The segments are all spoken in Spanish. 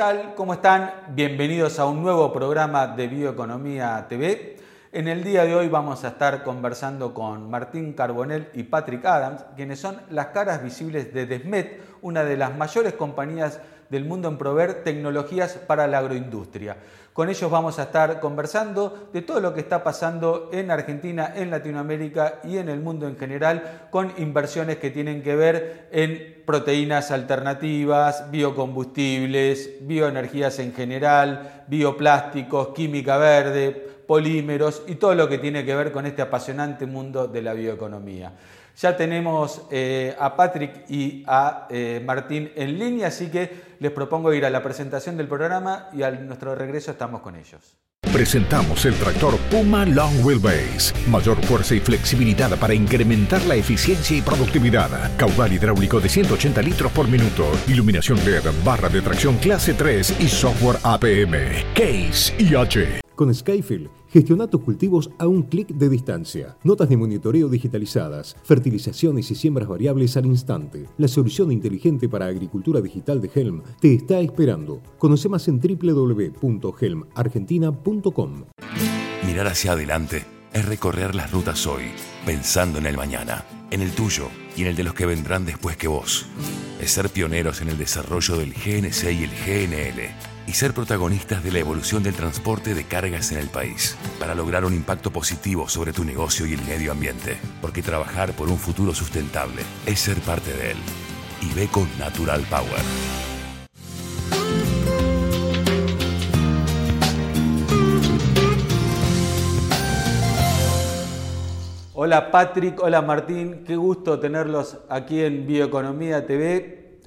tal? ¿Cómo están? Bienvenidos a un nuevo programa de Bioeconomía TV. En el día de hoy vamos a estar conversando con Martín Carbonell y Patrick Adams, quienes son las caras visibles de Desmet, una de las mayores compañías del mundo en proveer tecnologías para la agroindustria. Con ellos vamos a estar conversando de todo lo que está pasando en Argentina, en Latinoamérica y en el mundo en general, con inversiones que tienen que ver en proteínas alternativas, biocombustibles, bioenergías en general, bioplásticos, química verde, polímeros y todo lo que tiene que ver con este apasionante mundo de la bioeconomía. Ya tenemos eh, a Patrick y a eh, Martín en línea, así que les propongo ir a la presentación del programa y a nuestro regreso estamos con ellos. Presentamos el tractor Puma Long Wheelbase. Mayor fuerza y flexibilidad para incrementar la eficiencia y productividad. Caudal hidráulico de 180 litros por minuto. Iluminación LED, barra de tracción clase 3 y software APM. Case IH. Con Skyfield, gestiona tus cultivos a un clic de distancia. Notas de monitoreo digitalizadas, fertilizaciones y siembras variables al instante. La solución inteligente para agricultura digital de Helm te está esperando. Conoce más en www.helmargentina.com. Mirar hacia adelante es recorrer las rutas hoy, pensando en el mañana, en el tuyo y en el de los que vendrán después que vos. Es ser pioneros en el desarrollo del GNC y el GNL y ser protagonistas de la evolución del transporte de cargas en el país, para lograr un impacto positivo sobre tu negocio y el medio ambiente, porque trabajar por un futuro sustentable es ser parte de él. Y ve con Natural Power. Hola Patrick, hola Martín, qué gusto tenerlos aquí en Bioeconomía TV.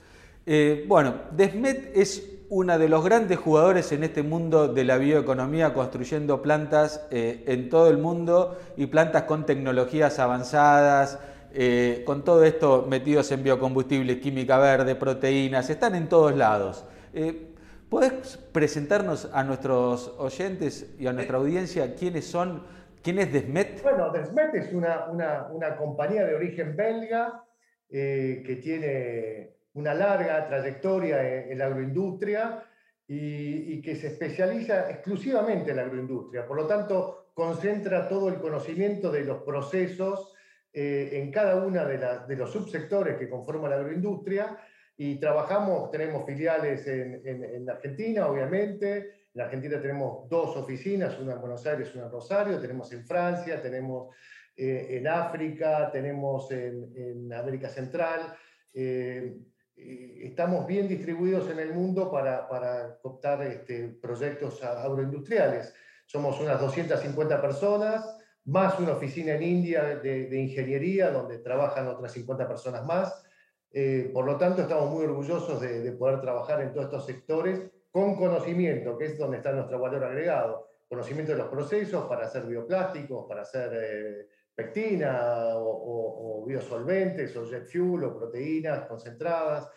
Eh, bueno, Desmet es uno de los grandes jugadores en este mundo de la bioeconomía, construyendo plantas eh, en todo el mundo y plantas con tecnologías avanzadas, eh, con todo esto metidos en biocombustibles, química verde, proteínas, están en todos lados. Eh, ¿Podés presentarnos a nuestros oyentes y a nuestra audiencia quiénes son, quién es Desmet? Bueno, Desmet es una, una compañía de origen belga que tiene una larga trayectoria en, la agroindustria y, que se especializa exclusivamente en la agroindustria. Por lo tanto, concentra todo el conocimiento de los procesos eh, en cada uno de, los subsectores que conforman la agroindustria y trabajamos, tenemos filiales en, Argentina, obviamente. En Argentina tenemos dos oficinas, una en Buenos Aires, una en Rosario, tenemos en Francia, tenemos eh, en África, tenemos en, América Central. Eh, eh, estamos bien distribuidos en el mundo para, para optar este, proyectos agroindustriales. Somos unas 250 personas, más una oficina en India de, ingeniería, donde trabajan otras 50 personas más. Eh, por lo tanto, estamos muy orgullosos de, poder trabajar en todos estos sectores con conocimiento, que es donde está nuestro valor agregado. Conocimiento de los procesos para hacer bioplásticos, para hacer eh, pectina o, biosolventes o jet fuel o proteínas concentradas.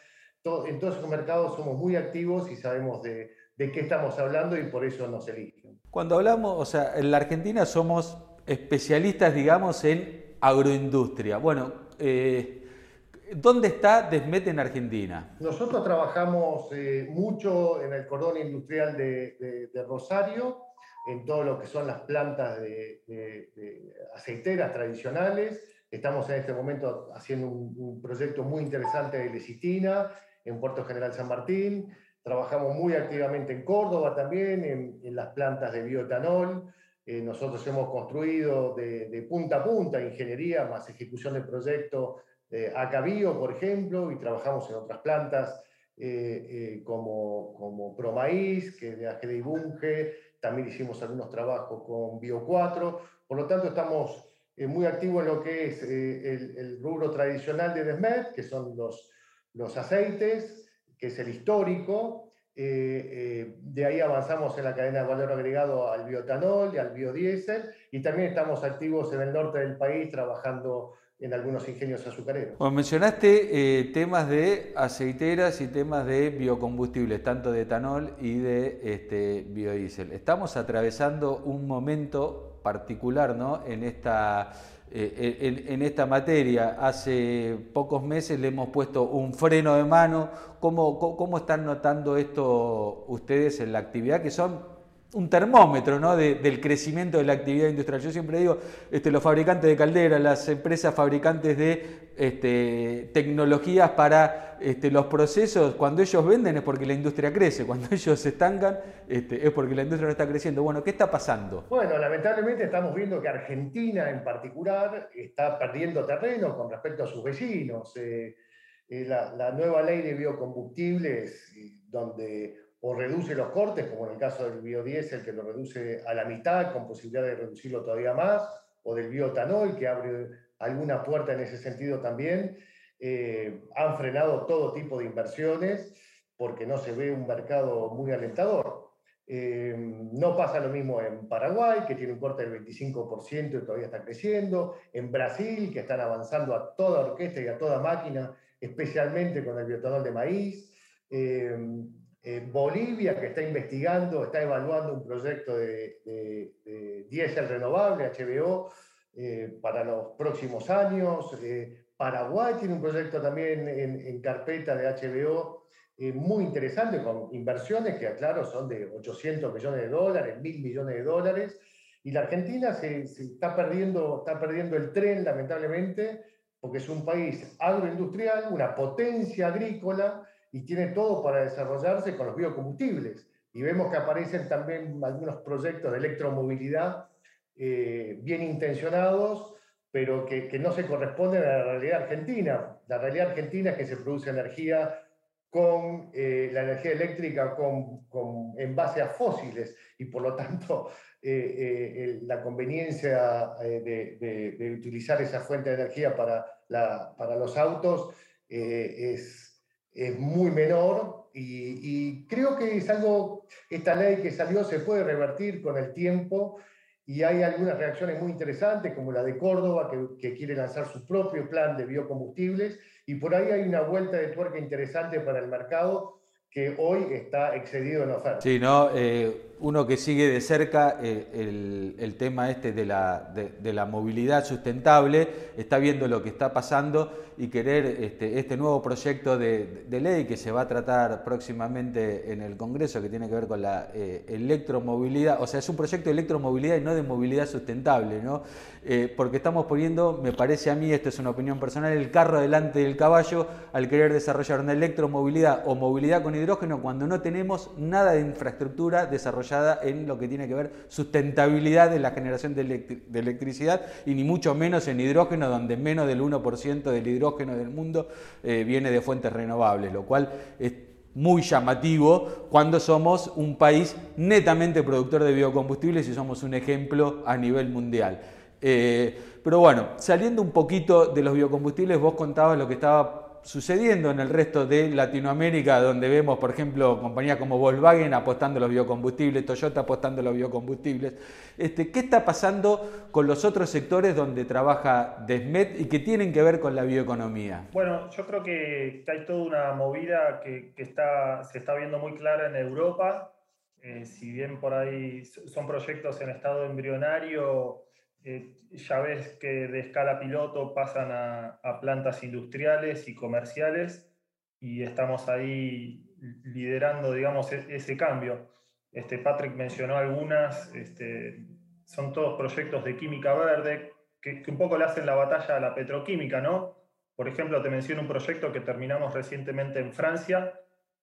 en todos esos mercados somos muy activos y sabemos de, qué estamos hablando y por eso nos eligen. Cuando hablamos, o sea, en la Argentina somos especialistas, digamos, en agroindustria. Bueno, eh, ¿dónde está Desmet en Argentina? Nosotros trabajamos eh, mucho en el cordón industrial de Rosario, en todo lo que son las plantas de, aceiteras tradicionales. Estamos en este momento haciendo un, proyecto muy interesante de lecitina en Puerto General San Martín. Trabajamos muy activamente en Córdoba también, en, las plantas de bioetanol. Eh, nosotros hemos construido de, punta a punta ingeniería más ejecución del proyecto de Acabio, por ejemplo, y trabajamos en otras plantas eh, eh, como, como Promaíz, que es de AGD y Bunge, también hicimos algunos trabajos con Bio4, por lo tanto estamos eh, muy activos en lo que es eh, el, rubro tradicional de Desmet, que son los, los aceites, que es el histórico, eh, de ahí avanzamos en la cadena de valor agregado al biotanol y al biodiesel, y también estamos activos en el norte del país trabajando en algunos ingenios azucareros. mencionaste eh, temas de aceiteras y temas de biocombustibles, tanto de etanol y de este, biodiesel. Estamos atravesando un momento particular ¿no? en, esta, eh, en, esta materia. Hace pocos meses le hemos puesto un freno de mano. ¿Cómo, cómo están notando esto ustedes en la actividad? Que son un termómetro ¿no? del crecimiento de la actividad industrial. Yo siempre digo, este, los fabricantes de calderas, las empresas fabricantes de este, tecnologías para este, los procesos, cuando ellos venden es porque la industria crece, cuando ellos se estancan es porque la industria no está creciendo. Bueno, ¿qué está pasando? Bueno, lamentablemente estamos viendo que Argentina en particular está perdiendo terreno con respecto a sus vecinos. Eh, eh, la, la nueva ley de biocombustibles, donde o reduce los cortes, como en el caso del biodiesel, que lo reduce a la mitad, con posibilidad de reducirlo todavía más, o del biotanol, que abre alguna puerta en ese sentido también. Eh, han frenado todo tipo de inversiones porque no se ve un mercado muy alentador. Eh, no pasa lo mismo en Paraguay, que tiene un corte del 25% y todavía está creciendo. En Brasil, que están avanzando a toda orquesta y a toda máquina, especialmente con el biotanol de maíz. Eh, eh, Bolivia, que está investigando, está evaluando un proyecto de, diésel renovable, HBO, eh, para los próximos años. Eh, Paraguay tiene un proyecto también en, carpeta de HBO muy interesante, con inversiones que, claro, son de 800 millones de dólares, mil millones de dólares. Y la Argentina se, está, perdiendo, está perdiendo el tren, lamentablemente, porque es un país agroindustrial, una potencia agrícola, y tiene todo para desarrollarse con los biocombustibles. Y vemos que aparecen también algunos proyectos de electromovilidad eh, bien intencionados, pero que, no se corresponden a la realidad argentina. La realidad argentina es que se produce energía con eh, la energía eléctrica con, en base a fósiles y por lo tanto eh, la conveniencia de, utilizar esa fuente de energía para, para los autos es es muy menor y, creo que es algo, esta ley que salió se puede revertir con el tiempo y hay algunas reacciones muy interesantes como la de Córdoba que, quiere lanzar su propio plan de biocombustibles y por ahí hay una vuelta de tuerca interesante para el mercado que hoy está excedido en oferta. Sí, ¿no? Eh, uno que sigue de cerca eh, el, tema este de la, de, la, movilidad sustentable, está viendo lo que está pasando y querer este, este nuevo proyecto de, ley que se va a tratar próximamente en el Congreso, que tiene que ver con la eh, electromovilidad, o sea, es un proyecto de electromovilidad y no de movilidad sustentable, ¿no? Eh, porque estamos poniendo, me parece a mí, esto es una opinión personal, el carro delante del caballo al querer desarrollar una electromovilidad o movilidad con hidrógeno cuando no tenemos nada de infraestructura desarrollada en lo que tiene que ver sustentabilidad de la generación de, electricidad y ni mucho menos en hidrógeno, donde menos del 1% del hidrógeno del mundo eh, viene de fuentes renovables, lo cual es muy llamativo cuando somos un país netamente productor de biocombustibles y somos un ejemplo a nivel mundial. Eh, pero bueno, saliendo un poquito de los biocombustibles, vos contabas lo que estaba sucediendo en el resto de Latinoamérica, donde vemos, por ejemplo, compañías como Volkswagen apostando los biocombustibles, Toyota apostando los biocombustibles. Este, ¿Qué está pasando con los otros sectores donde trabaja Desmet y que tienen que ver con la bioeconomía? Bueno, yo creo que hay toda una movida que, está, se está viendo muy clara en Europa. Eh, si bien por ahí son proyectos en estado embrionario, eh, ya ves que de escala piloto pasan a, plantas industriales y comerciales y estamos ahí liderando, digamos, e, ese cambio. Este, Patrick mencionó algunas, este, son todos proyectos de química verde que, que, un poco le hacen la batalla a la petroquímica, ¿no? Por ejemplo, te menciono un proyecto que terminamos recientemente en Francia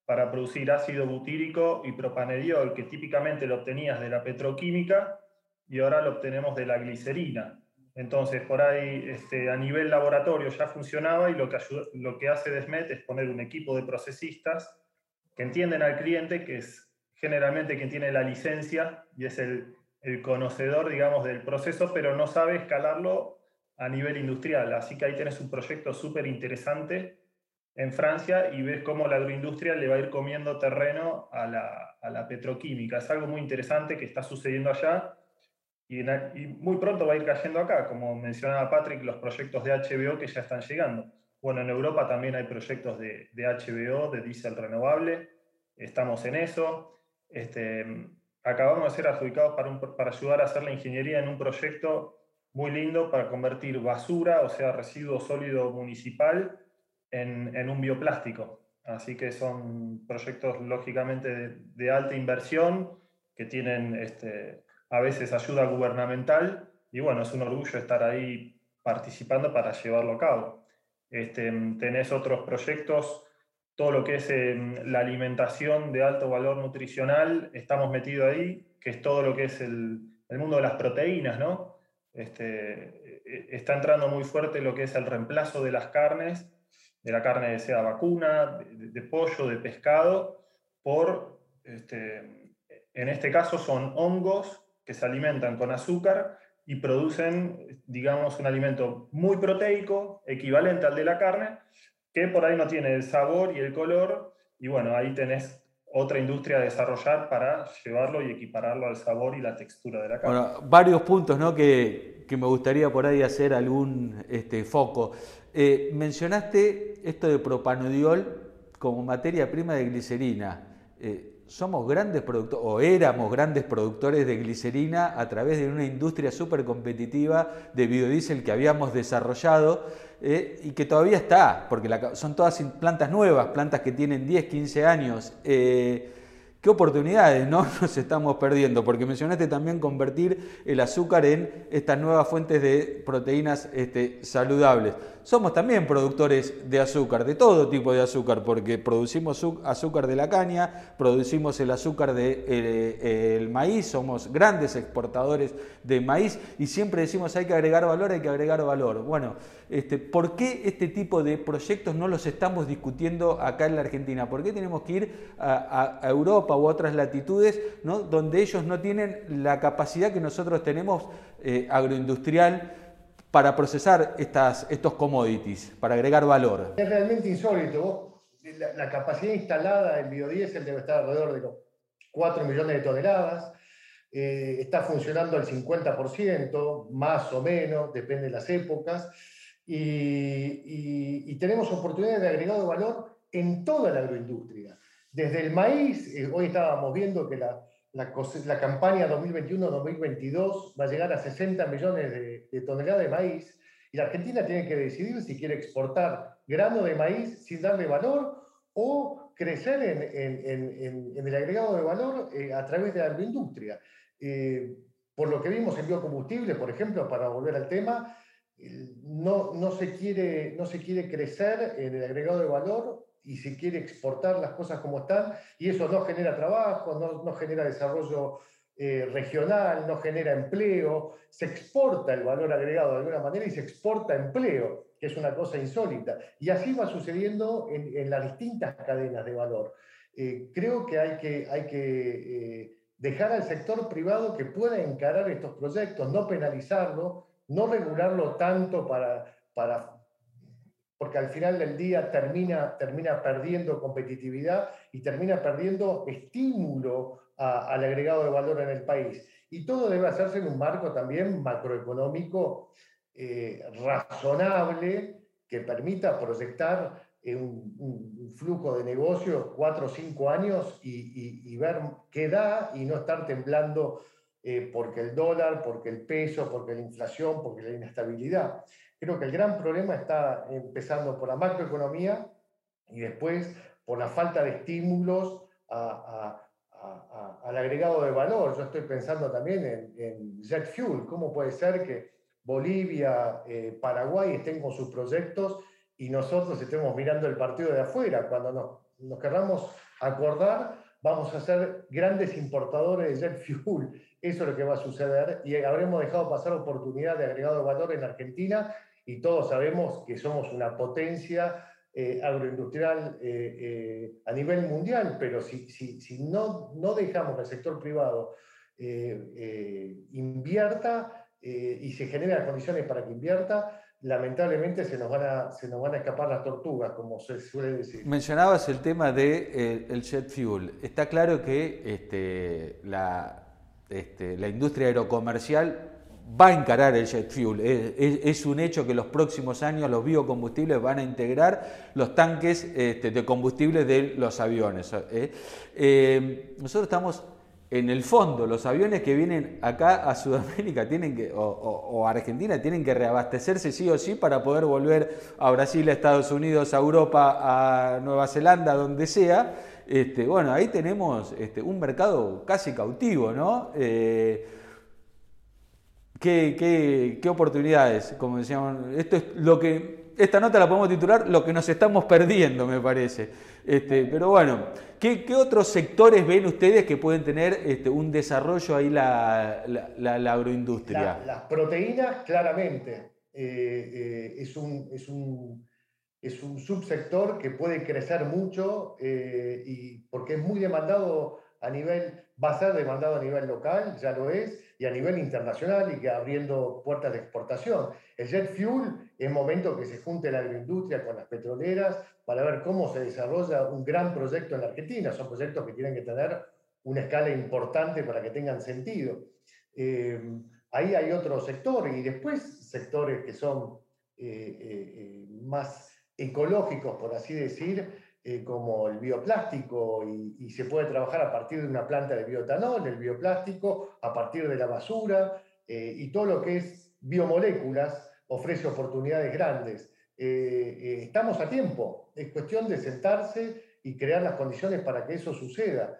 para producir ácido butírico y propanediol, que típicamente lo obtenías de la petroquímica y ahora lo obtenemos de la glicerina. Entonces, por ahí este, a nivel laboratorio ya funcionaba y lo que, lo que hace Desmet es poner un equipo de procesistas que entienden al cliente, que es generalmente quien tiene la licencia y es el, conocedor, digamos, del proceso, pero no sabe escalarlo a nivel industrial. Así que ahí tienes un proyecto súper interesante en Francia y ves cómo la agroindustria le va a ir comiendo terreno a la, a la petroquímica. Es algo muy interesante que está sucediendo allá y, muy pronto va a ir cayendo acá, como mencionaba Patrick, los proyectos de HBO que ya están llegando. Bueno, en Europa también hay proyectos de, de HBO, de diésel renovable, estamos en eso. Este, acabamos de ser adjudicados para, para ayudar a hacer la ingeniería en un proyecto muy lindo para convertir basura, o sea, residuo sólido municipal, en, en un bioplástico. Así que son proyectos lógicamente de, alta inversión que tienen este, a veces ayuda gubernamental y bueno, es un orgullo estar ahí participando para llevarlo a cabo. Este, tenés otros proyectos, todo lo que es em, la alimentación de alto valor nutricional, estamos metidos ahí, que es todo lo que es el, el mundo de las proteínas, ¿no? Este, e, e, está entrando muy fuerte lo que es el reemplazo de las carnes de la carne de sea vacuna, de, pollo, de pescado, por, este, en este caso son hongos que se alimentan con azúcar y producen, digamos, un alimento muy proteico, equivalente al de la carne, que por ahí no tiene el sabor y el color, y bueno, ahí tenés otra industria a desarrollar para llevarlo y equipararlo al sabor y la textura de la carne. Bueno, varios puntos ¿no? que, que me gustaría por ahí hacer algún este, foco. Eh, mencionaste esto de propanodiol como materia prima de glicerina. Eh, somos grandes productores, o éramos grandes productores de glicerina a través de una industria súper competitiva de biodiesel que habíamos desarrollado eh, y que todavía está, porque son todas plantas nuevas, plantas que tienen 10, 15 años qué oportunidades ¿no? nos estamos perdiendo, porque mencionaste también convertir el azúcar en estas nuevas fuentes de proteínas este, saludables. Somos también productores de azúcar, de todo tipo de azúcar, porque producimos azúcar de la caña, producimil el azúcar del de, eh, maíz, somos grandes exportadores de maíz y siempre decimos hay que agregar valor, hay que agregar valor. Bueno, este, ¿por qué este tipo de proyectos no los estamos discutiendo acá en la Argentina? ¿Por qué tenemos que ir a, a Europa? u otras latitudes, ¿no? donde ellos no tienen la capacidad que nosotros tenemos eh, agroindustrial para procesar estas, estos commodities, para agregar valor. Es realmente insólito. La, capacidad instalada en biodiesel debe estar alrededor de los 4 millones de toneladas. Eh, está funcionando al 50%, más o menos, depende de las épocas. Y, tenemos oportunidades de agregado valor en toda la agroindustria. Desde el maíz, eh, hoy estábamos viendo que la, la, campaña 2021-2022 va a llegar a 60 millones de, toneladas de maíz y la Argentina tiene que decidir si quiere exportar grano de maíz sin darle valor o crecer en, el agregado de valor eh, a través de la agroindustria. Eh, por lo que vimos en biocombustible, por ejemplo, para volver al tema, no, no, se quiere, no se quiere crecer en el agregado de valor y se quiere exportar las cosas como están, y eso no genera trabajo, no, no genera desarrollo eh, regional, no genera empleo, se exporta el valor agregado de alguna manera y se exporta empleo, que es una cosa insólita. Y así va sucediendo en, en las distintas cadenas de valor. Eh, creo que hay que, hay que eh, dejar al sector privado que pueda encarar estos proyectos, no penalizarlo, no regularlo tanto para, para porque al final del día termina, termina perdiendo competitividad y termina perdiendo estímulo al agregado de valor en el país. Y todo debe hacerse en un marco también macroeconómico eh, razonable que permita proyectar un, flujo de negocio cuatro o cinco años y, ver qué da y no estar temblando eh, porque el dólar, porque el peso, porque la inflación, porque la inestabilidad. Creo que el gran problema está empezando por la macroeconomía y después por la falta de estímulos al agregado de valor. Yo estoy pensando también en, jet fuel. ¿Cómo puede ser que Bolivia, eh, Paraguay estén con sus proyectos y nosotros estemos mirando el partido de afuera? Cuando nos, nos querramos acordar, vamos a ser grandes importadores de jet fuel. Eso es lo que va a suceder y habremos dejado pasar oportunidad de agregado de valor en Argentina y todos sabemos que somos una potencia eh, agroindustrial eh, eh, a nivel mundial, pero si, si, si, no, no dejamos que el sector privado invierta y se generan condiciones para que invierta, lamentablemente se nos, van a, se nos van a escapar las tortugas, como se suele decir. Mencionabas el tema del de, jet fuel. Está claro que este, la, este, la industria aerocomercial va a encarar el jet fuel. Es, un hecho que los próximos años los biocombustibles van a integrar los tanques este, de combustible de los aviones. ¿eh? Eh, nosotros estamos en el fondo, los aviones que vienen acá a Sudamérica tienen que, o, Argentina tienen que reabastecerse sí o sí para poder volver a Brasil, a Estados Unidos, a Europa, a Nueva Zelanda, donde sea. Este, bueno, ahí tenemos este, un mercado casi cautivo, ¿no? Eh, ¿qué, oportunidades? Como decíamos, esto es lo que, esta nota la podemos titular, lo que nos estamos perdiendo, me parece. Este, pero bueno, ¿qué, otros sectores ven ustedes que pueden tener este, un desarrollo ahí la, la, agroindustria? las proteínas, claramente. Eh, eh, es, un, es, un, es, un, subsector que puede crecer mucho eh, y porque es muy demandado a nivel, va a ser demandado a nivel local, ya lo es, y a nivel internacional y que abriendo puertas de exportación. El jet fuel es momento que se junte la agroindustria con las petroleras para ver cómo se desarrolla un gran proyecto en la Argentina. Son proyectos que tienen que tener una escala importante para que tengan sentido. Eh, ahí hay otro sector y después sectores que son eh, eh, más ecológicos, por así decir, como el bioplástico, y, se puede trabajar a partir de una planta de bioetanol, el bioplástico, a partir de la basura, y todo lo que es biomoléculas ofrece oportunidades grandes. estamos a tiempo, es cuestión de sentarse y crear las condiciones para que eso suceda.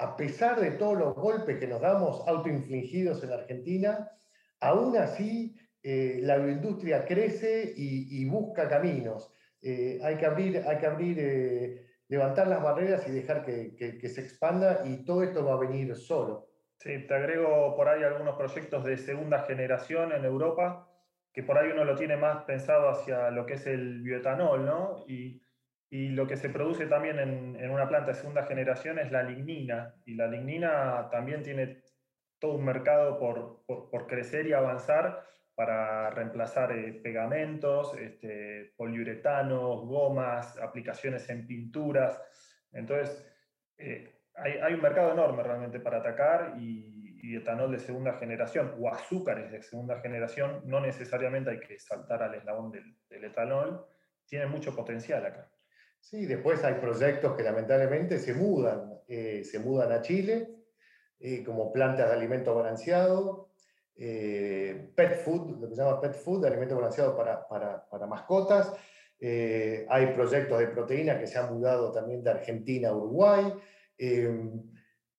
a pesar de todos los golpes que nos damos autoinfligidos en Argentina, aún así la agroindustria crece y busca caminos. Eh, hay que abrir, hay que abrir eh, levantar las barreras y dejar que, se expanda y todo esto va a venir solo. Sí, te agrego por ahí algunos proyectos de segunda generación en Europa, que por ahí uno lo tiene más pensado hacia lo que es el bioetanol, ¿no? Y, y lo que se produce también en, en, una planta de segunda generación es la lignina, y la lignina también tiene todo un mercado por crecer y avanzar, para reemplazar eh, pegamentos, este, poliuretanos, gomas, aplicaciones en pinturas. Entonces, eh, hay, un mercado enorme realmente para atacar y, etanol de segunda generación o azúcares de segunda generación, no necesariamente hay que saltar al eslabón del, etanol, tiene mucho potencial acá. Sí, después hay proyectos que lamentablemente se mudan, eh, se mudan a Chile, como plantas de alimento balanceado, eh, pet food, lo que se llama pet food, alimento balanceado para, para, para mascotas. Eh, hay proyectos de proteína que se han mudado también de Argentina a Uruguay. Eh,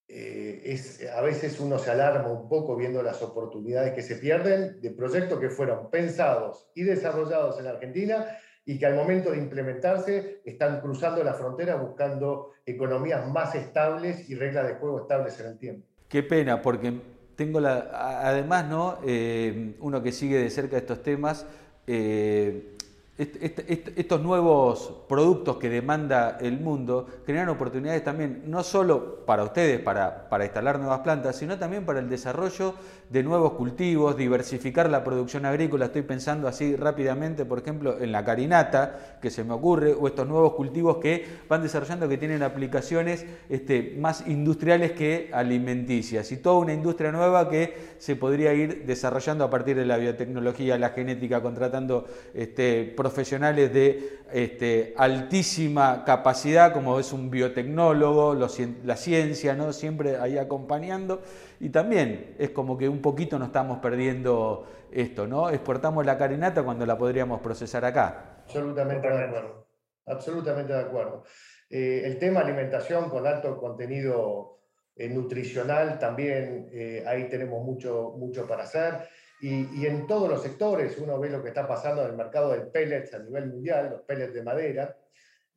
es, a veces uno se alarma un poco viendo las oportunidades que se pierden de proyectos que fueron pensados y desarrollados en Argentina y que al momento de implementarse están cruzando la frontera buscando economías más estables y reglas de juego estables en el tiempo. Qué pena, porque tengo la, además, ¿no? Eh, uno que sigue de cerca estos temas, eh, estos nuevos productos que demanda el mundo generan oportunidades también, no solo para ustedes, para, para, instalar nuevas plantas, sino también para el desarrollo de nuevos cultivos, diversificar la producción agrícola. Estoy pensando así rápidamente, por ejemplo, en la carinata, que se me ocurre, o estos nuevos cultivos que van desarrollando que tienen aplicaciones este, más industriales que alimenticias. Y toda una industria nueva que se podría ir desarrollando a partir de la biotecnología, la genética, contratando este, profesionales de este, altísima capacidad, como es un biotecnólogo, la ciencia, ¿no? siempre ahí acompañando. Y también es como que un poquito nos estamos perdiendo esto, ¿no? Exportamos la carinata cuando la podríamos procesar acá. Absolutamente de acuerdo. Absolutamente de acuerdo. Eh, el tema alimentación con alto contenido eh, nutricional también, eh, ahí tenemos mucho, mucho para hacer. Y, en todos los sectores, uno ve lo que está pasando en el mercado del pellets a nivel mundial, los pellets de madera,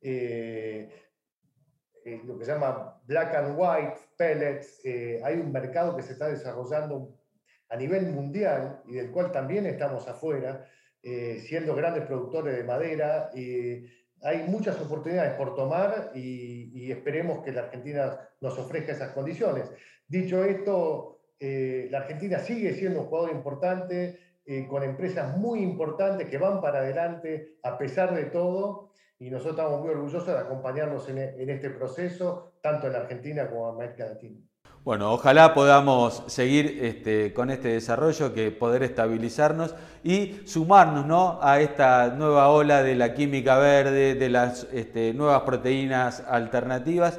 eh, eh, lo que se llama black and white pellets, eh, hay un mercado que se está desarrollando a nivel mundial y del cual también estamos afuera, siendo grandes productores de madera. hay muchas oportunidades por tomar y, y esperemos que la Argentina nos ofrezca esas condiciones. Dicho esto, eh, la Argentina sigue siendo un jugador importante, eh, con empresas muy importantes que van para adelante a pesar de todo, y nosotros estamos muy orgullosos de acompañarlos en, este proceso, tanto en Argentina como en América Latina. Bueno, ojalá podamos seguir este, con este desarrollo, que poder estabilizarnos y sumarnos ¿no? a esta nueva ola de la química verde, de las este, nuevas proteínas alternativas,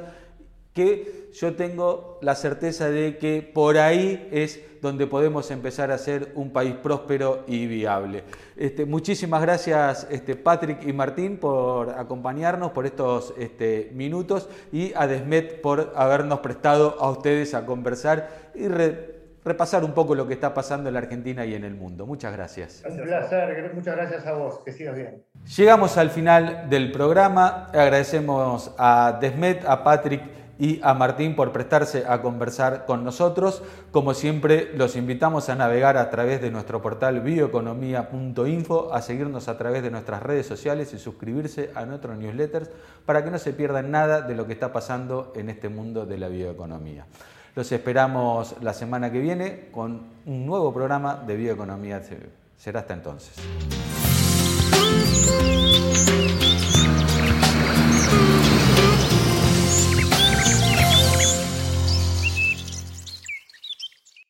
que yo tengo la certeza de que por ahí es donde podemos empezar a ser un país próspero y viable. Este, muchísimas gracias este, Patrick y Martín por acompañarnos por estos este, minutos y a Desmet por habernos prestado a ustedes a conversar y repasar un poco lo que está pasando en la Argentina y en el mundo. Muchas gracias. Un placer, muchas gracias a vos, que sigas bien. Llegamos al final del programa, agradecemos a Desmet, a Patrick y a Martín por prestarse a conversar con nosotros. Como siempre, los invitamos a navegar a través de nuestro portal bioeconomía.info, a seguirnos a través de nuestras redes sociales y suscribirse a nuestros newsletters para que no se pierdan nada de lo que está pasando en este mundo de la bioeconomía. Los esperamos la semana que viene con un nuevo programa de Bioeconomía Será hasta entonces.